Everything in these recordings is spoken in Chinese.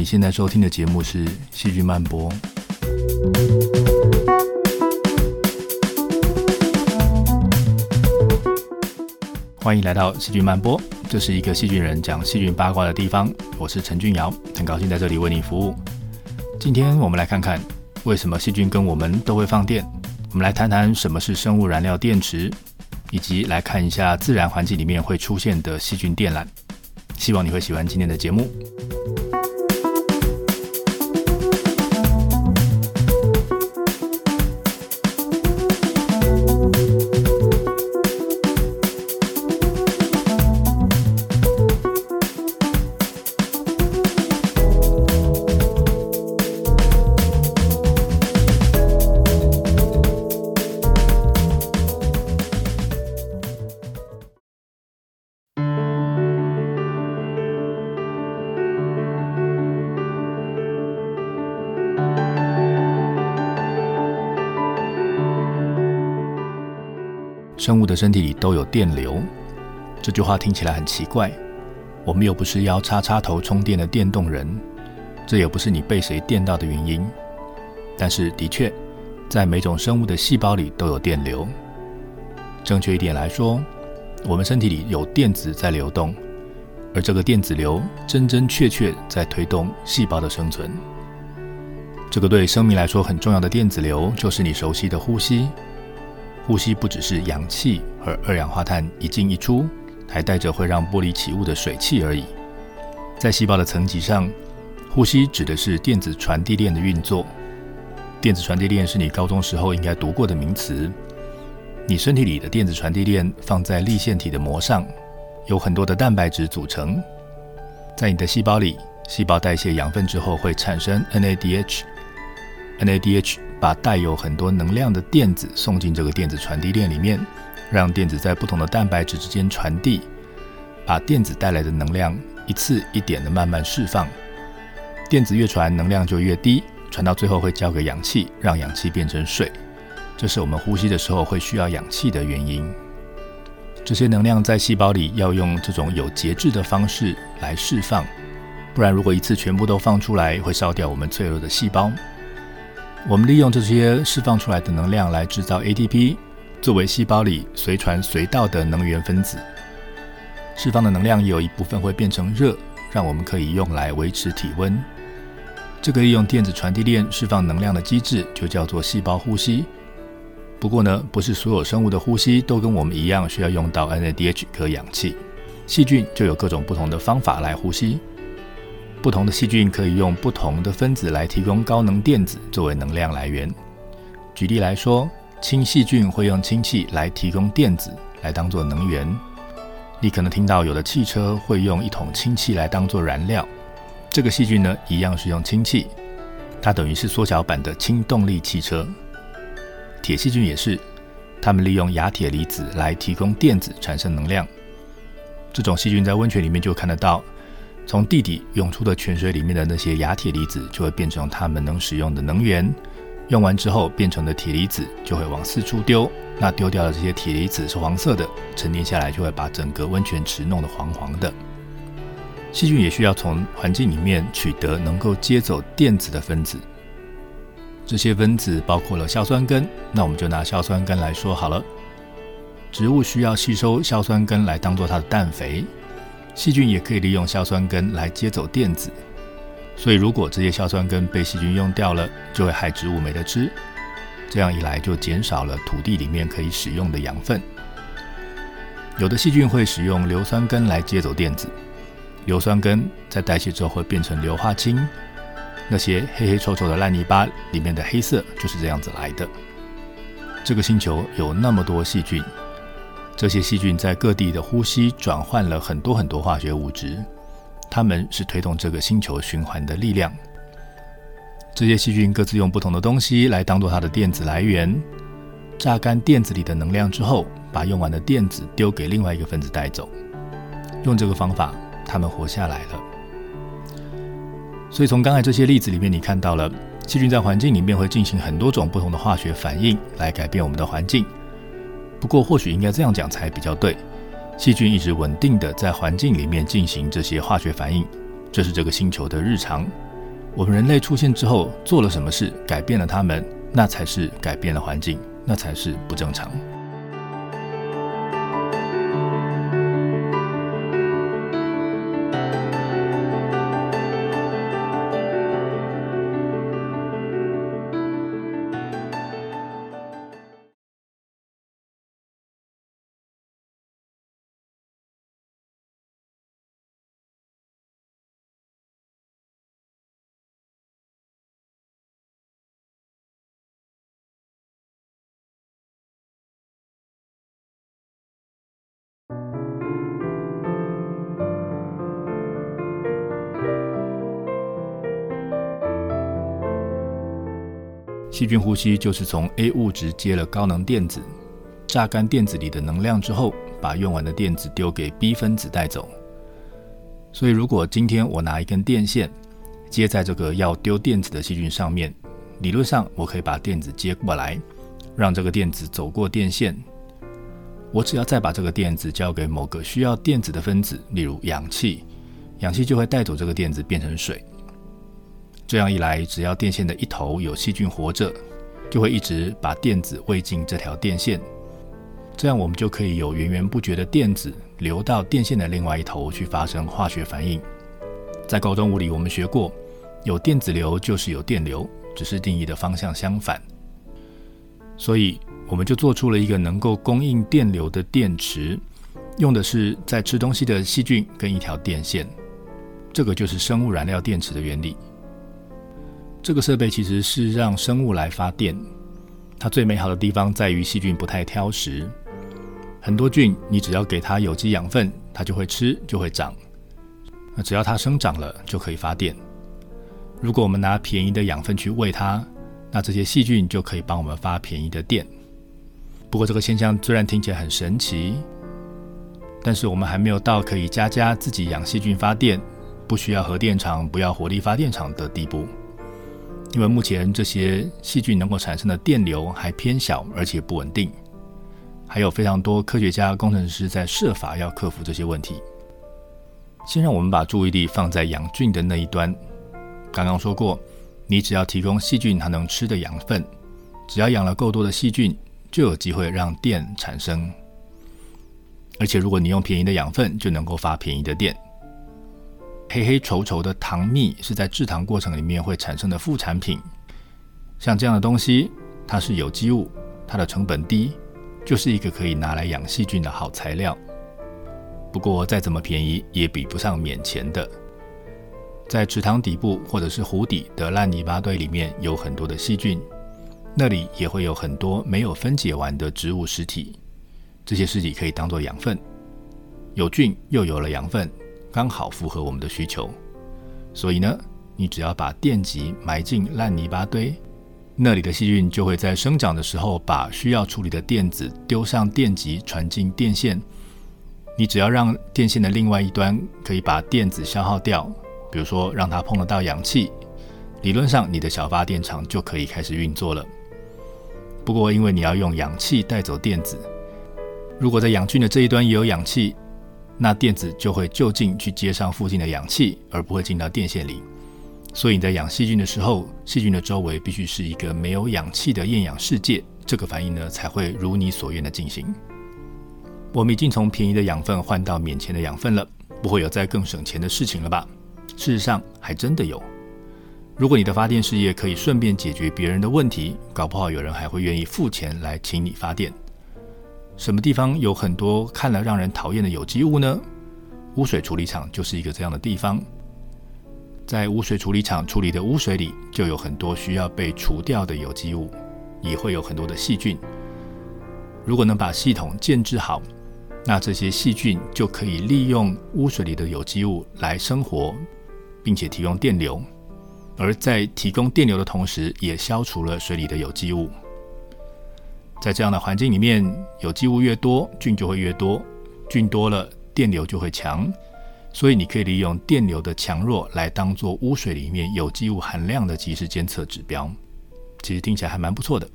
你现在收听的节目是《细菌漫播》，欢迎来到《细菌漫播》，这是一个细菌人讲细菌八卦的地方。我是陈俊尧，很高兴在这里为你服务。今天我们来看看为什么细菌跟我们都会放电。我们来谈谈什么是生物燃料电池，以及来看一下自然环境里面会出现的细菌电缆。希望你会喜欢今天的节目。生物的身体里都有电流，这句话听起来很奇怪。我们又不是要插插头充电的电动人，这也不是你被谁电到的原因。但是的确，在每种生物的细胞里都有电流。正确一点来说，我们身体里有电子在流动，而这个电子流真真切切在推动细胞的生存。这个对生命来说很重要的电子流，就是你熟悉的呼吸。呼吸不只是氧气和二氧化碳一进一出，还带着会让玻璃起雾的水汽而已。在细胞的层级上，呼吸指的是电子传递链的运作。电子传递链是你高中时候应该读过的名词。你身体里的电子传递链放在粒线体的膜上，有很多的蛋白质组成。在你的细胞里，细胞代谢养分之后会产生 NADH。NADH 把带有很多能量的电子送进这个电子传递链里面，让电子在不同的蛋白质之间传递，把电子带来的能量一次一点的慢慢释放。电子越传，能量就越低，传到最后会交给氧气，让氧气变成水。这是我们呼吸的时候会需要氧气的原因。这些能量在细胞里要用这种有节制的方式来释放，不然如果一次全部都放出来，会烧掉我们脆弱的细胞。我们利用这些释放出来的能量来制造 ATP，作为细胞里随传随到的能源分子。释放的能量有一部分会变成热，让我们可以用来维持体温。这个利用电子传递链释放能量的机制就叫做细胞呼吸。不过呢，不是所有生物的呼吸都跟我们一样需要用到 NADH 和氧气。细菌就有各种不同的方法来呼吸。不同的细菌可以用不同的分子来提供高能电子作为能量来源。举例来说，氢细菌会用氢气来提供电子来当做能源。你可能听到有的汽车会用一桶氢气来当做燃料。这个细菌呢，一样是用氢气，它等于是缩小版的氢动力汽车。铁细菌也是，它们利用亚铁离子来提供电子产生能量。这种细菌在温泉里面就看得到。从地底涌出的泉水里面的那些亚铁离子就会变成它们能使用的能源，用完之后变成的铁离子就会往四处丢。那丢掉的这些铁离子是黄色的，沉淀下来就会把整个温泉池弄得黄黄的。细菌也需要从环境里面取得能够接走电子的分子，这些分子包括了硝酸根。那我们就拿硝酸根来说好了，植物需要吸收硝酸根来当做它的氮肥。细菌也可以利用硝酸根来接走电子，所以如果这些硝酸根被细菌用掉了，就会害植物没得吃。这样一来，就减少了土地里面可以使用的养分。有的细菌会使用硫酸根来接走电子，硫酸根在代谢之后会变成硫化氢，那些黑黑臭臭的烂泥巴里面的黑色就是这样子来的。这个星球有那么多细菌。这些细菌在各地的呼吸转换了很多很多化学物质，它们是推动这个星球循环的力量。这些细菌各自用不同的东西来当做它的电子来源，榨干电子里的能量之后，把用完的电子丢给另外一个分子带走。用这个方法，它们活下来了。所以从刚才这些例子里面，你看到了细菌在环境里面会进行很多种不同的化学反应来改变我们的环境。不过，或许应该这样讲才比较对。细菌一直稳定的在环境里面进行这些化学反应，这是这个星球的日常。我们人类出现之后做了什么事，改变了它们，那才是改变了环境，那才是不正常。细菌呼吸就是从 A 物质接了高能电子，榨干电子里的能量之后，把用完的电子丢给 B 分子带走。所以，如果今天我拿一根电线接在这个要丢电子的细菌上面，理论上我可以把电子接过来，让这个电子走过电线。我只要再把这个电子交给某个需要电子的分子，例如氧气，氧气就会带走这个电子变成水。这样一来，只要电线的一头有细菌活着，就会一直把电子喂进这条电线。这样我们就可以有源源不绝的电子流到电线的另外一头去发生化学反应。在高中物理我们学过，有电子流就是有电流，只是定义的方向相反。所以我们就做出了一个能够供应电流的电池，用的是在吃东西的细菌跟一条电线。这个就是生物燃料电池的原理。这个设备其实是让生物来发电，它最美好的地方在于细菌不太挑食，很多菌你只要给它有机养分，它就会吃就会长，那只要它生长了就可以发电。如果我们拿便宜的养分去喂它，那这些细菌就可以帮我们发便宜的电。不过这个现象虽然听起来很神奇，但是我们还没有到可以家家自己养细菌发电，不需要核电厂，不要火力发电厂的地步。因为目前这些细菌能够产生的电流还偏小，而且不稳定，还有非常多科学家、工程师在设法要克服这些问题。先让我们把注意力放在养菌的那一端。刚刚说过，你只要提供细菌它能吃的养分，只要养了够多的细菌，就有机会让电产生。而且如果你用便宜的养分，就能够发便宜的电。黑黑稠稠的糖蜜是在制糖过程里面会产生的副产品，像这样的东西，它是有机物，它的成本低，就是一个可以拿来养细菌的好材料。不过再怎么便宜，也比不上免钱的。在池塘底部或者是湖底的烂泥巴堆里面有很多的细菌，那里也会有很多没有分解完的植物尸体，这些尸体可以当做养分，有菌又有了养分。刚好符合我们的需求，所以呢，你只要把电极埋进烂泥巴堆，那里的细菌就会在生长的时候把需要处理的电子丢上电极，传进电线。你只要让电线的另外一端可以把电子消耗掉，比如说让它碰得到氧气，理论上你的小发电厂就可以开始运作了。不过因为你要用氧气带走电子，如果在氧菌的这一端也有氧气。那电子就会就近去接上附近的氧气，而不会进到电线里。所以你在养细菌的时候，细菌的周围必须是一个没有氧气的厌氧世界，这个反应呢才会如你所愿的进行。我们已经从便宜的养分换到免钱的养分了，不会有再更省钱的事情了吧？事实上，还真的有。如果你的发电事业可以顺便解决别人的问题，搞不好有人还会愿意付钱来请你发电。什么地方有很多看了让人讨厌的有机物呢？污水处理厂就是一个这样的地方。在污水处理厂处理的污水里，就有很多需要被除掉的有机物，也会有很多的细菌。如果能把系统建置好，那这些细菌就可以利用污水里的有机物来生活，并且提供电流。而在提供电流的同时，也消除了水里的有机物。在这样的环境里面，有机物越多，菌就会越多，菌多了，电流就会强，所以你可以利用电流的强弱来当做污水里面有机物含量的即时监测指标。其实听起来还蛮不错的。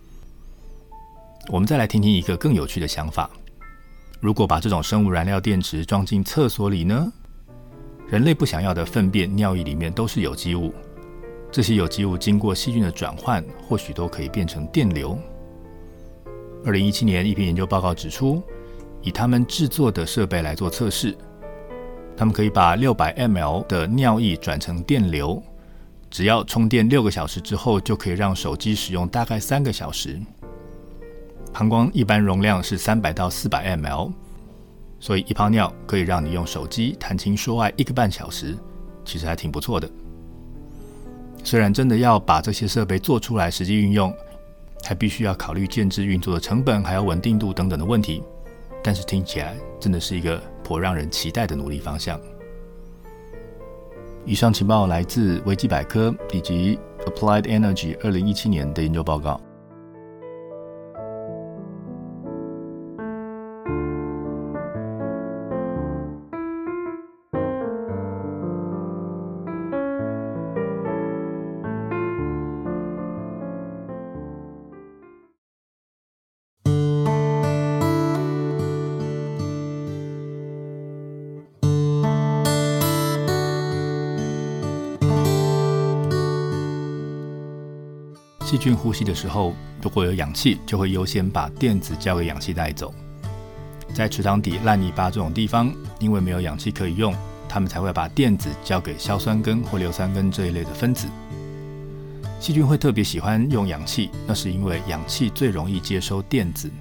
我们再来听听一个更有趣的想法：如果把这种生物燃料电池装进厕所里呢？人类不想要的粪便、尿液里面都是有机物，这些有机物经过细菌的转换，或许都可以变成电流。二零一七年，一篇研究报告指出，以他们制作的设备来做测试，他们可以把六百 ml 的尿液转成电流，只要充电六个小时之后，就可以让手机使用大概三个小时。膀胱一般容量是三百到四百 ml，所以一泡尿可以让你用手机谈情说爱一个半小时，其实还挺不错的。虽然真的要把这些设备做出来实际运用，还必须要考虑建制运作的成本，还有稳定度等等的问题，但是听起来真的是一个颇让人期待的努力方向。以上情报来自维基百科以及 Applied Energy 二零一七年的研究报告。细菌呼吸的时候，如果有氧气，就会优先把电子交给氧气带走。在池塘底、烂泥巴这种地方，因为没有氧气可以用，它们才会把电子交给硝酸根或硫酸根这一类的分子。细菌会特别喜欢用氧气，那是因为氧气最容易接收电子。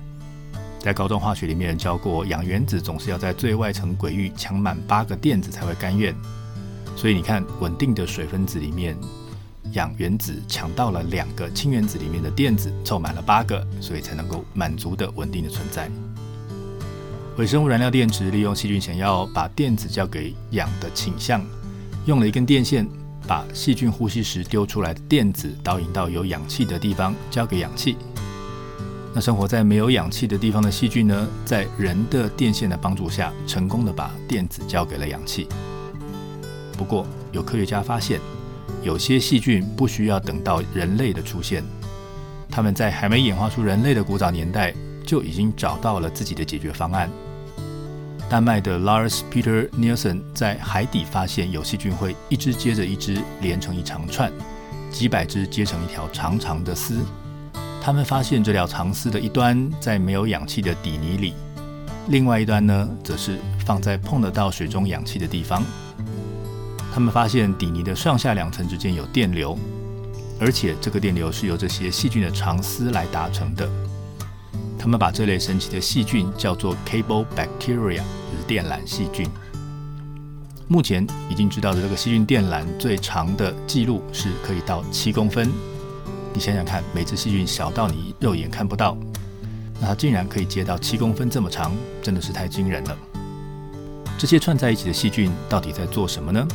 在高中化学里面教过，氧原子总是要在最外层轨域抢满八个电子才会甘愿。所以你看，稳定的水分子里面。氧原子抢到了两个氢原子里面的电子，凑满了八个，所以才能够满足的稳定的存在。微生物燃料电池利用细菌想要把电子交给氧的倾向，用了一根电线，把细菌呼吸时丢出来的电子导引到有氧气的地方，交给氧气。那生活在没有氧气的地方的细菌呢，在人的电线的帮助下，成功的把电子交给了氧气。不过，有科学家发现。有些细菌不需要等到人类的出现，他们在还没演化出人类的古早年代就已经找到了自己的解决方案。丹麦的 Lars Peter Nielsen 在海底发现有细菌会一只接着一只连成一长串，几百只接成一条长长的丝。他们发现这条长丝的一端在没有氧气的底泥里，另外一端呢，则是放在碰得到水中氧气的地方。他们发现底泥的上下两层之间有电流，而且这个电流是由这些细菌的长丝来达成的。他们把这类神奇的细菌叫做 cable bacteria，就是电缆细菌。目前已经知道的这个细菌电缆最长的记录是可以到七公分。你想想看，每只细菌小到你肉眼看不到，那它竟然可以接到七公分这么长，真的是太惊人了。这些串在一起的细菌到底在做什么呢？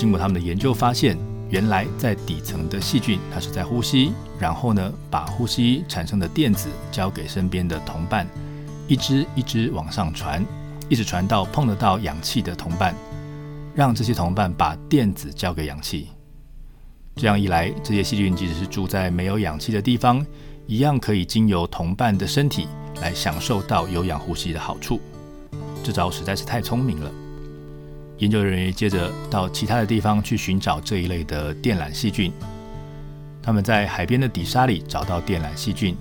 经过他们的研究发现，原来在底层的细菌，它是在呼吸，然后呢，把呼吸产生的电子交给身边的同伴，一只一只往上传，一直传到碰得到氧气的同伴，让这些同伴把电子交给氧气。这样一来，这些细菌即使是住在没有氧气的地方，一样可以经由同伴的身体来享受到有氧呼吸的好处。这招实在是太聪明了。研究人员接着到其他的地方去寻找这一类的电缆细菌。他们在海边的底沙里找到电缆细菌，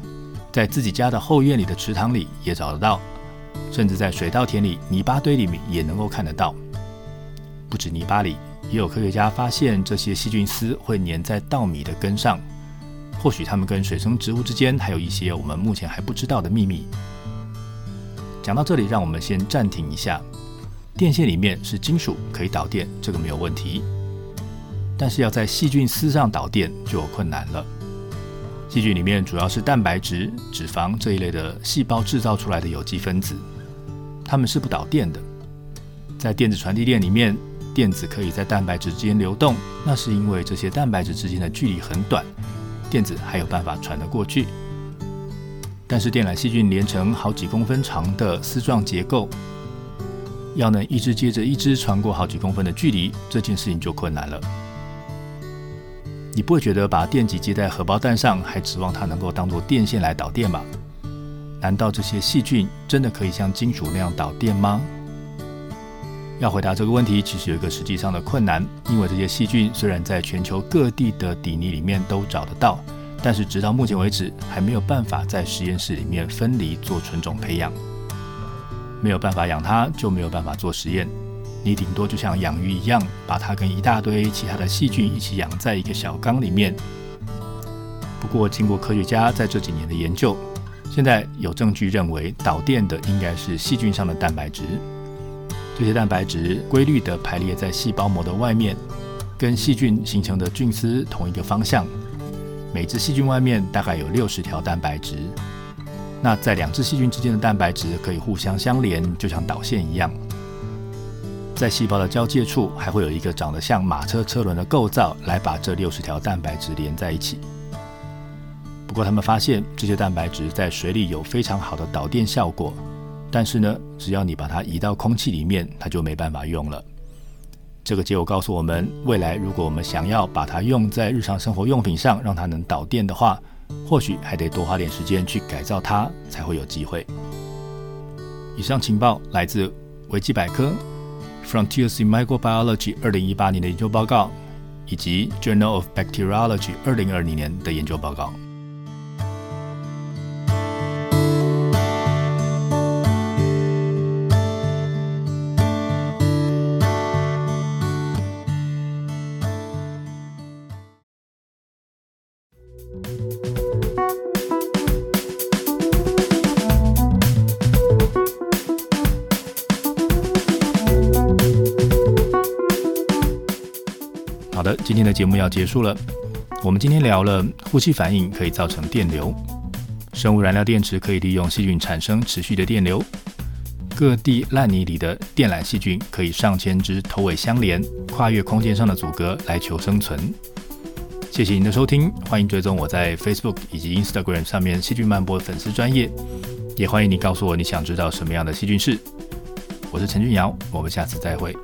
在自己家的后院里的池塘里也找得到，甚至在水稻田里、泥巴堆里面也能够看得到。不止泥巴里，也有科学家发现这些细菌丝会粘在稻米的根上。或许它们跟水生植物之间还有一些我们目前还不知道的秘密。讲到这里，让我们先暂停一下。电线里面是金属，可以导电，这个没有问题。但是要在细菌丝上导电就有困难了。细菌里面主要是蛋白质、脂肪这一类的细胞制造出来的有机分子，它们是不导电的。在电子传递链里面，电子可以在蛋白质之间流动，那是因为这些蛋白质之间的距离很短，电子还有办法传得过去。但是电缆细菌连成好几公分长的丝状结构。要能一只接着一只穿过好几公分的距离，这件事情就困难了。你不会觉得把电极接在荷包蛋上，还指望它能够当做电线来导电吧？难道这些细菌真的可以像金属那样导电吗？要回答这个问题，其实有一个实际上的困难，因为这些细菌虽然在全球各地的底泥里面都找得到，但是直到目前为止还没有办法在实验室里面分离做纯种培养。没有办法养它，就没有办法做实验。你顶多就像养鱼一样，把它跟一大堆其他的细菌一起养在一个小缸里面。不过，经过科学家在这几年的研究，现在有证据认为导电的应该是细菌上的蛋白质。这些蛋白质规律地排列在细胞膜的外面，跟细菌形成的菌丝同一个方向。每只细菌外面大概有六十条蛋白质。那在两只细菌之间的蛋白质可以互相相连，就像导线一样。在细胞的交界处，还会有一个长得像马车车轮的构造，来把这六十条蛋白质连在一起。不过，他们发现这些蛋白质在水里有非常好的导电效果，但是呢，只要你把它移到空气里面，它就没办法用了。这个结果告诉我们，未来如果我们想要把它用在日常生活用品上，让它能导电的话，或许还得多花点时间去改造它，才会有机会。以上情报来自维基百科。Frontiers in Microbiology 二零一八年的研究报告，以及 Journal of Bacteriology 二零二零年的研究报告。今天的节目要结束了。我们今天聊了呼吸反应可以造成电流，生物燃料电池可以利用细菌产生持续的电流，各地烂泥里的电缆细菌可以上千只头尾相连，跨越空间上的阻隔来求生存。谢谢您的收听，欢迎追踪我在 Facebook 以及 Instagram 上面细菌漫播粉丝专页，也欢迎你告诉我你想知道什么样的细菌事。我是陈俊尧，我们下次再会。